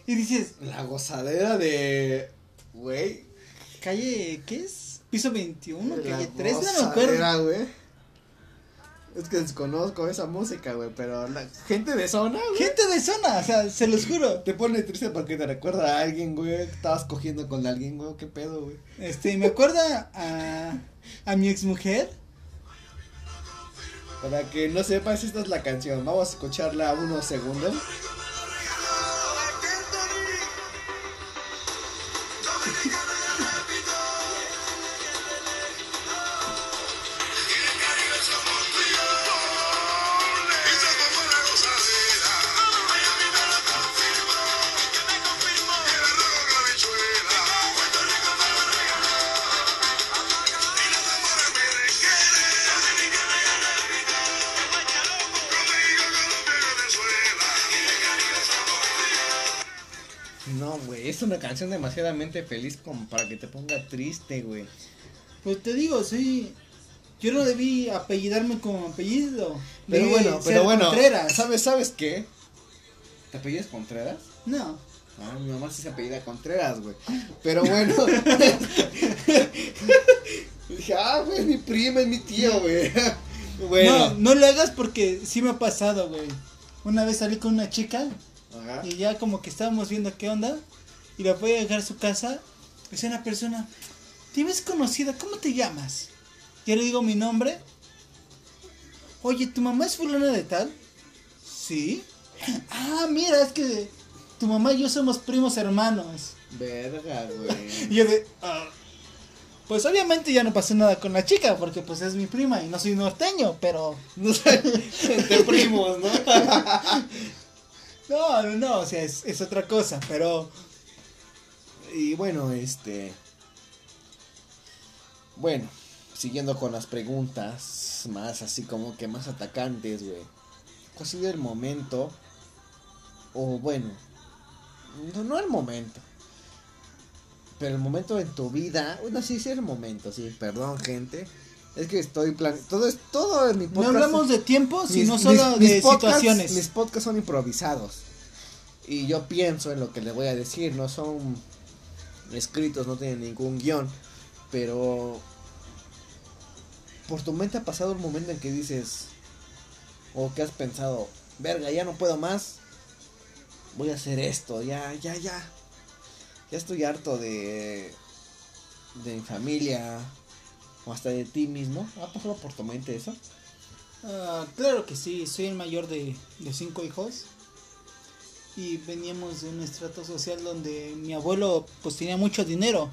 Y dices, La gozadera de. Güey. calle, ¿qué es? Piso 21, la calle 3, no me acuerdo. gozadera, güey. Es que desconozco esa música, güey. Pero la gente de zona, güey. Gente de zona, o sea, se los juro. Te pone triste porque te recuerda a alguien, güey. que Estabas cogiendo con alguien, güey. ¿Qué pedo, güey? Este, me acuerda a, a mi exmujer. Para que no sepas, esta es la canción. Vamos a escucharla unos segundos. Canción demasiadamente feliz como para que te ponga triste, güey. Pues te digo, sí. Yo no debí apellidarme como apellido. Pero Debí bueno, pero bueno. Contreras. ¿Sabes, sabes qué? ¿Te apellidas Contreras? No. Ah, mi mamá sí se apellida Contreras, güey. Pero bueno. Dije, ah, güey, es mi prima, es mi tío, güey. Bueno. No, no lo hagas porque sí me ha pasado, güey. Una vez salí con una chica Ajá. y ya como que estábamos viendo qué onda. Y la voy a dejar a su casa. Es una persona. ¿Te ves conocida? ¿Cómo te llamas? Ya le digo mi nombre. Oye, ¿tu mamá es fulana de tal? Sí. Ah, mira, es que tu mamá y yo somos primos hermanos. Verga, güey. Y yo de... "Ah". Pues obviamente ya no pasó nada con la chica porque pues es mi prima y no soy norteño, pero... No sé, entre primos, ¿no? No, no, no, o sea, es, es otra cosa, pero... Y bueno, este. Bueno, siguiendo con las preguntas más así como que más atacantes, güey. ¿Cuál ha sido el momento? O bueno, no, no el momento. Pero el momento en tu vida. Bueno, sí, sí, el momento, sí. Perdón, gente. Es que estoy plan... Todo es todo en mi No podcast. hablamos de tiempo, sino mis- solo mis de situaciones. Mis podcasts son improvisados. Y yo pienso en lo que le voy a decir, no son escritos, no tienen ningún guion. Pero por tu mente ha pasado un momento en que dices, o que has pensado, verga, ya no puedo más, voy a hacer esto, ya, ya, ya. Ya estoy harto de, de mi familia, o hasta de ti mismo. ¿Ha pasado por tu mente eso? Ah, claro que sí, soy el mayor de, de cinco hijos. Y veníamos de un estrato social donde mi abuelo pues tenía mucho dinero.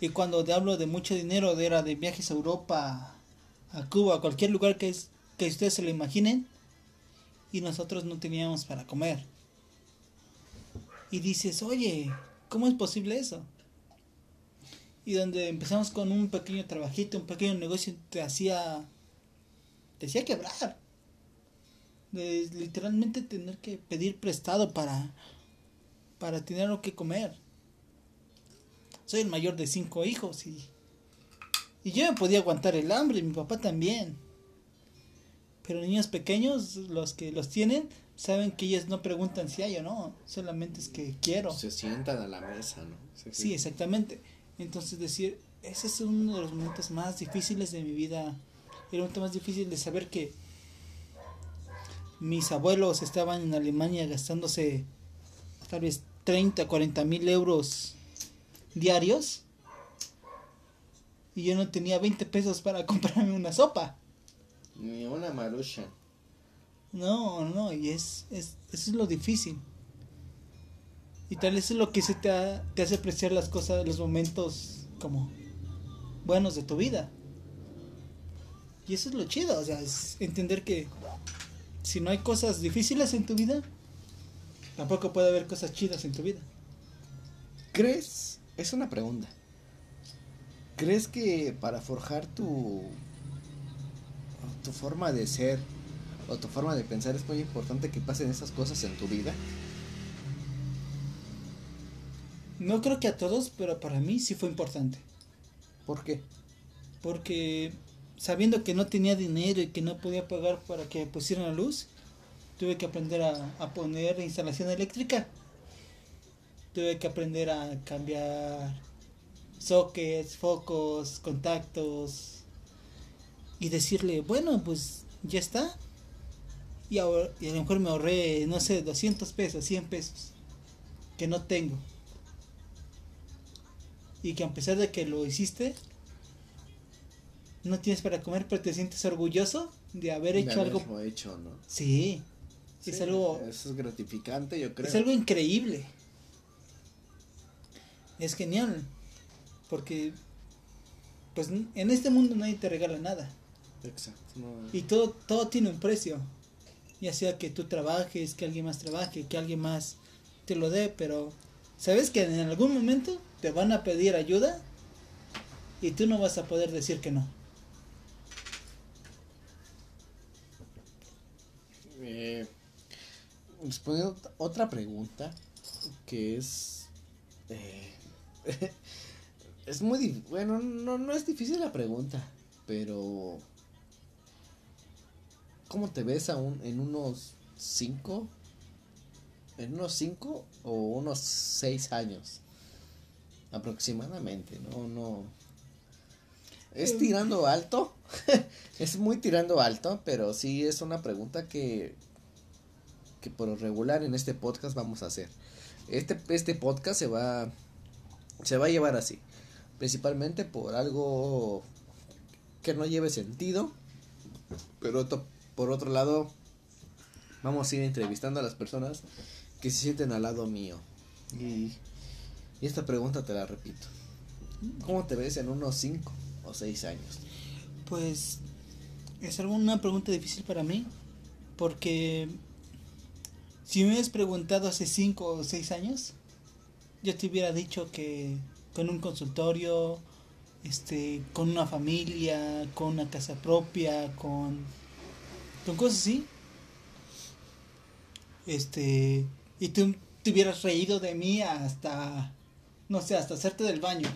Y cuando te hablo de mucho dinero, era de viajes a Europa, a Cuba, a cualquier lugar que, es, que ustedes se lo imaginen. Y nosotros no teníamos para comer. Y dices, oye, ¿cómo es posible eso? Y donde empezamos con un pequeño trabajito, un pequeño negocio, te hacía te hacía quebrar. De literalmente tener que pedir prestado para, para tener lo que comer. Soy el mayor de cinco hijos y, y yo me podía aguantar el hambre, y mi papá también. Pero niños pequeños, los que los tienen, saben que ellos no preguntan si hay o no, solamente es que quiero. Se sientan a la mesa, ¿no? Sí, exactamente. Entonces decir, ese es uno de los momentos más difíciles de mi vida. El momento más difícil de saber que mis abuelos estaban en Alemania gastándose tal vez 30, 40 mil euros diarios. Y yo no tenía 20 pesos para comprarme una sopa. Ni una marucha. No, no, y es, es, eso es lo difícil. Y tal vez es lo que se te, ha- te hace apreciar las cosas, los momentos como buenos de tu vida. Y eso es lo chido, o sea, es entender que si no hay cosas difíciles en tu vida, tampoco puede haber cosas chidas en tu vida. ¿Crees? Es una pregunta. ¿Crees que para forjar tu tu forma de ser o tu forma de pensar es muy importante que pasen esas cosas en tu vida? No creo que a todos, pero para mí sí fue importante. ¿Por qué? Porque sabiendo que no tenía dinero y que no podía pagar para que pusieran la luz, tuve que aprender a, poner instalación eléctrica. Tuve que aprender a cambiar sockets, focos, contactos. Y decirle, bueno, pues ya está. Y, ahora, y a lo mejor me ahorré, no sé, 200 pesos, 100 pesos. Que no tengo. Y que a pesar de que lo hiciste, no tienes para comer, pero te sientes orgulloso de haber De hecho algo. haberlo hecho, ¿no? Sí, es algo, Eso es gratificante, yo creo. es algo increíble. Es genial, porque pues en este mundo nadie te regala nada Exacto. no. y todo todo tiene un precio. Ya sea que tú trabajes, que alguien más trabaje, que alguien más te lo dé, pero sabes que en algún momento te van a pedir ayuda y tú no vas a poder decir que no. Eh, respondiendo ot- otra pregunta que es eh, es muy bueno no no es difícil la pregunta pero cómo te ves aún en unos cinco en unos cinco o unos seis años aproximadamente no no. Es tirando alto es muy tirando alto, pero sí es una pregunta que, que por regular en este podcast vamos a hacer. Este, este podcast se va, se va a llevar así, principalmente por algo que no lleve sentido, pero por otro lado vamos a ir entrevistando a las personas que se sienten al lado mío. Y, esta pregunta te la repito. ¿Cómo te ves en unos 5 o 6 años? Pues es algo- una pregunta difícil para mí, porque si me hubieras preguntado hace 5 o 6 años, yo te hubiera dicho que con un consultorio, este, con una familia, con una casa propia, con, con cosas así, este, y tú te hubieras reído de mí hasta, no sé, hasta hacerte del baño.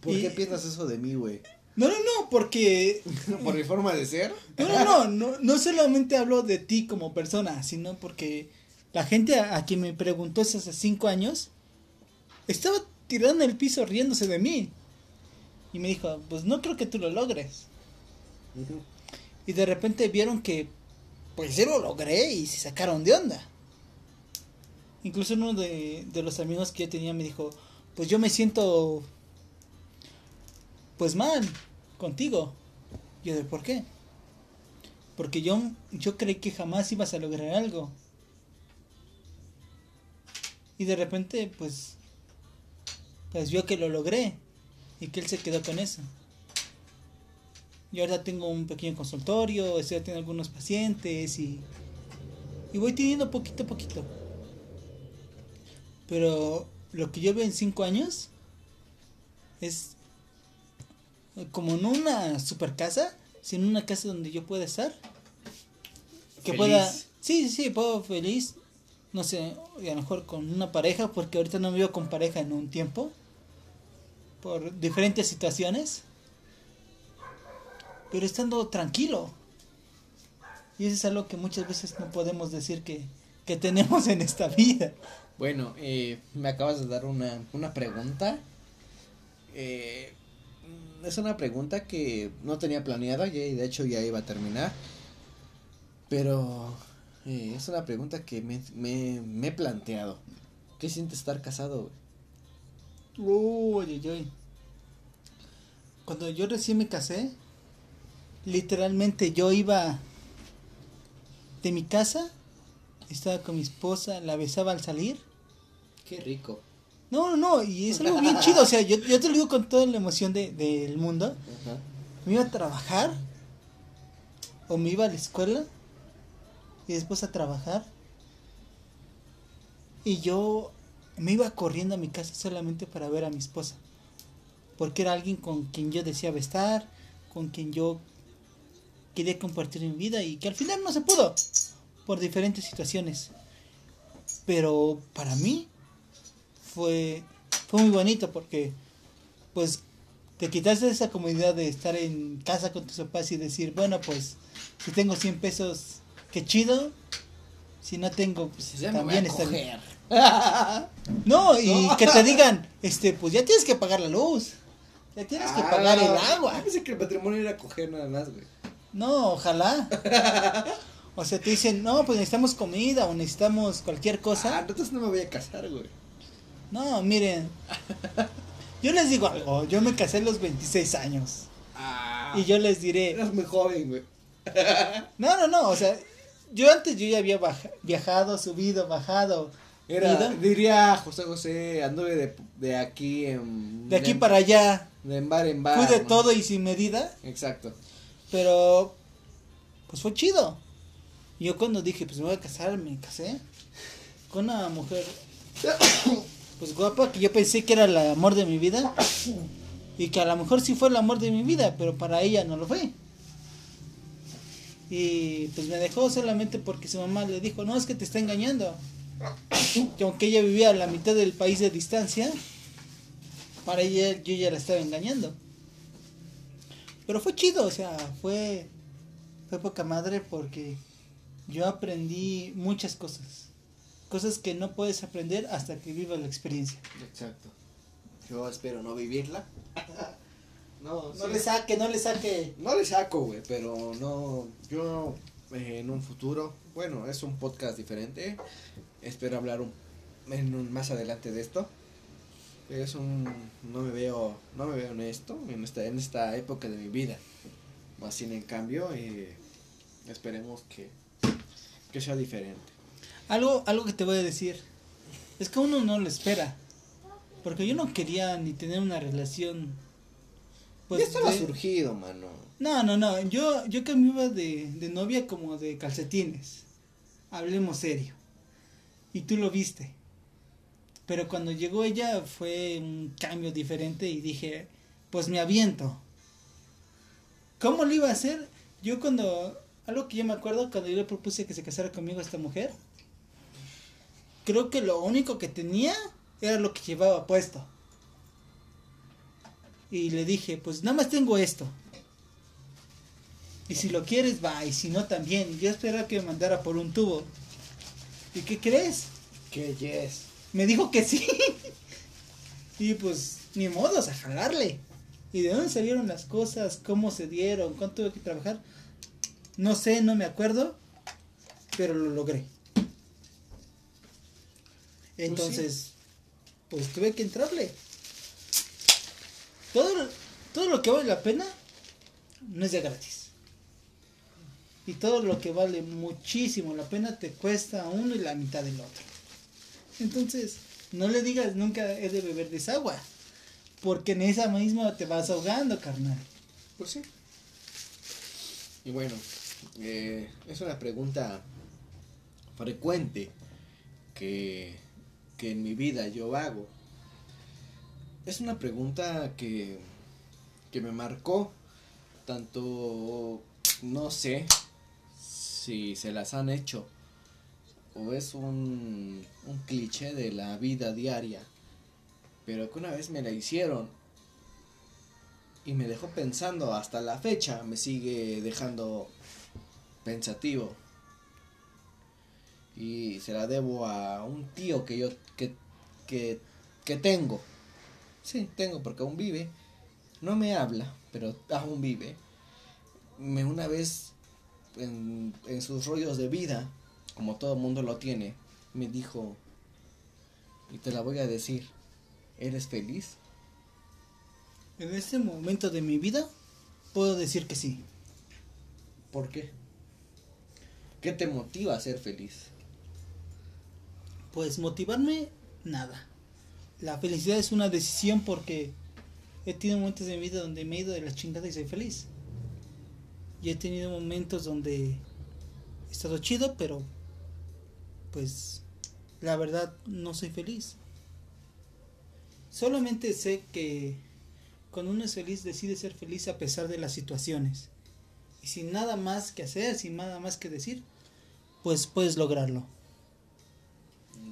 ¿Por Y- qué piensas eso de mí, güey? No, no, no, porque ¿Por mi forma de ser? No, no, no, no, no solamente hablo de ti como persona, sino porque la gente a, a quien me preguntó eso hace cinco años estaba tirado en el piso riéndose de mí. Y me dijo, pues no creo que tú lo logres. Y de repente vieron que, pues yo lo logré y se sacaron de onda. Incluso uno de, de los amigos que yo tenía me dijo, pues yo me siento, pues mal contigo. Yo de, ¿por qué? Porque yo, yo creí que jamás ibas a lograr algo. Y de repente, pues, pues vio que lo logré y que él se quedó con eso. Y ahora tengo un pequeño consultorio, estoy atendiendo algunos pacientes y, y voy teniendo poquito a poquito. Pero lo que yo veo en cinco años es como no una super casa, sino una casa donde yo pueda estar. Que Feliz. pueda... Sí, sí, sí, puedo feliz. No sé, y a lo mejor con una pareja, porque ahorita no me veo con pareja en un tiempo. Por diferentes situaciones. Pero estando tranquilo. Y eso es algo que muchas veces no podemos decir que, que tenemos en esta vida. Bueno, eh, me acabas de dar una, una pregunta. Eh, es una pregunta que no tenía planeada y de hecho ya iba a terminar. Pero eh, es una pregunta que me, me, me he planteado. ¿Qué siente estar casado? uy, uy. Cuando yo recién me casé, Literalmente yo iba de mi casa, estaba con mi esposa, la besaba al salir. Qué rico. No, no, no, y es algo bien chido, o sea, yo, yo te lo digo con toda la emoción de- del mundo. Ajá. Me iba a trabajar, o me iba a la escuela, y después a trabajar. Y yo me iba corriendo a mi casa solamente para ver a mi esposa. Porque era alguien con quien yo deseaba estar, con quien yo quería compartir mi vida y que al final no se pudo por diferentes situaciones. Pero para mí fue, fue muy bonito porque pues te quitaste esa comodidad de estar en casa con tus papás y decir, bueno, pues si tengo 100 pesos, qué chido. Si no tengo, pues Ya también está bien. No, y que te digan, este, pues ya tienes que pagar la luz. Ya tienes que pagar el agua. Ah, Yo pensé que el patrimonio era coger nada más, güey. No, ojalá. O sea, te dicen, no, pues necesitamos comida o necesitamos cualquier Ah, cosa. entonces no me voy a casar, güey. No, miren. Yo les digo algo, yo me casé a los 26 años. Ah. Y yo les diré, Eras muy joven, güey. no, no, no, o sea, yo antes yo ya había baja- viajado, subido, bajado. Era, ido. diría José José, anduve de, de aquí en... De aquí para allá, De en bar en bar. fui de ¿no? todo y sin medida. Exacto. Pero, pues fue chido. Yo cuando dije, pues me voy a casar, me casé con una mujer, pues guapa, que yo pensé que era el amor de mi vida. Y que a lo mejor sí fue el amor de mi vida, pero para ella no lo fue. Y pues me dejó solamente porque su mamá le dijo, no, es que te está engañando. Que aunque ella vivía a la mitad del país de distancia, para ella yo ya la estaba engañando. Pero fue chido, o sea, fue, fue poca madre porque yo aprendí muchas cosas. Cosas que no puedes aprender hasta que vivas la experiencia. Exacto. Yo espero no vivirla. no, No sí. le saque, no le saque. No le saco, güey, pero no. Yo eh, en un futuro, bueno, es un podcast diferente. Espero hablar un, en un- más adelante de esto. Es un. No me veo. No me veo en esto, en esta, en esta época de mi vida. Más sin en cambio, eh, esperemos que, que sea diferente. Algo, algo que te voy a decir. Es que uno no lo espera. Porque yo no quería ni tener una relación. ya estaba de- surgido, mano. No, no, no. Yo, yo iba de, de novia como de calcetines. Hablemos serio. Y tú lo viste. Pero cuando llegó ella fue un cambio diferente y dije, pues me aviento. ¿Cómo lo iba a hacer? Yo cuando, algo que yo me acuerdo, cuando yo le propuse que se casara conmigo esta mujer, creo que lo único que tenía era lo que llevaba puesto. Y le dije, pues nada más tengo esto. Y si lo quieres, va, y si no, también. Yo esperaba que me mandara por un tubo. ¿Y qué crees? Que yes. Me dijo que sí. y pues, ni modo, a jalarle. ¿Y de dónde salieron las cosas? ¿Cómo se dieron? ¿Cuánto tuve que trabajar? No sé, no me acuerdo. Pero lo logré. Entonces, pues tuve que entrarle. Todo, todo lo que vale la pena no es de gratis. Y todo lo que vale muchísimo la pena te cuesta uno y la mitad del otro. Entonces, no le digas nunca he de beber de esa agua. Porque en esa misma te vas ahogando, carnal. Pues sí. Y bueno, eh, es una pregunta frecuente que, que en mi vida yo hago. Es una pregunta que, que me marcó tanto, no sé si se las han hecho o es un, un cliché de la vida diaria, pero que una vez me la hicieron y me dejó pensando hasta la fecha, me sigue dejando pensativo. Y se la debo a un tío que yo que, que, tengo. Sí, tengo porque aún vive. No me habla, pero aún vive. Me una vez en, en sus rollos de vida, como todo mundo lo tiene, me dijo, y te la voy a decir, ¿eres feliz? En este momento de mi vida, puedo decir que sí. ¿Por qué? ¿Qué te motiva a ser feliz? Pues motivarme, nada. La felicidad es una decisión porque he tenido momentos de mi vida donde me he ido de la chingada y soy feliz. Y he tenido momentos donde he estado chido, pero pues la verdad no soy feliz. Solamente sé que cuando uno es feliz decide ser feliz a pesar de las situaciones. Y sin nada más que hacer, sin nada más que decir, pues puedes lograrlo.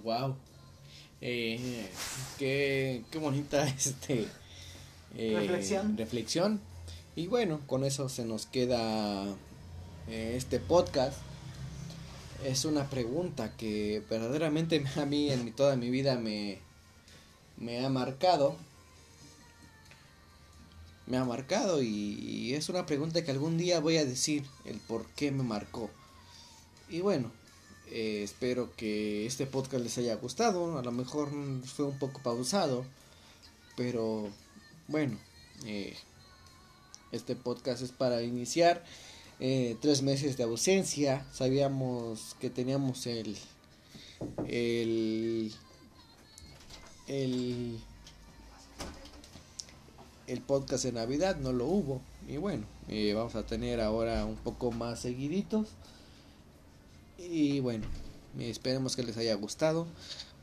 Wow. Eh, qué, qué bonita este eh, Reflexión. reflexión. Y bueno, con eso se nos queda eh, este podcast. Es una pregunta que verdaderamente a mí en mi- toda mi vida me, me ha marcado. Me ha marcado y, y es una pregunta que algún día voy a decir el por qué me marcó. Y bueno, eh, espero que este podcast les haya gustado. A lo mejor fue un poco pausado. Pero bueno, eh, este podcast es para iniciar eh, tres meses de ausencia. Sabíamos que teníamos el, el, el, el podcast de Navidad, no lo hubo. Y bueno, vamos a tener ahora un poco más seguiditos. Y bueno, esperemos que les haya gustado.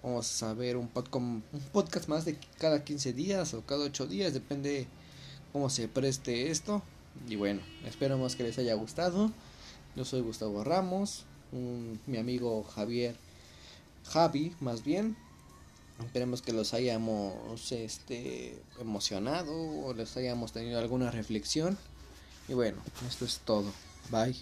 Vamos a ver un, pod- un podcast más de cada 15 días o cada 8 días, depende cómo se preste esto. Y bueno, esperemos que les haya gustado. Yo soy Gustavo Ramos, un- mi amigo Javier, Javi más bien. Esperemos que los hayamos este, emocionado o les hayamos tenido alguna reflexión. Y bueno, esto es todo. Bye.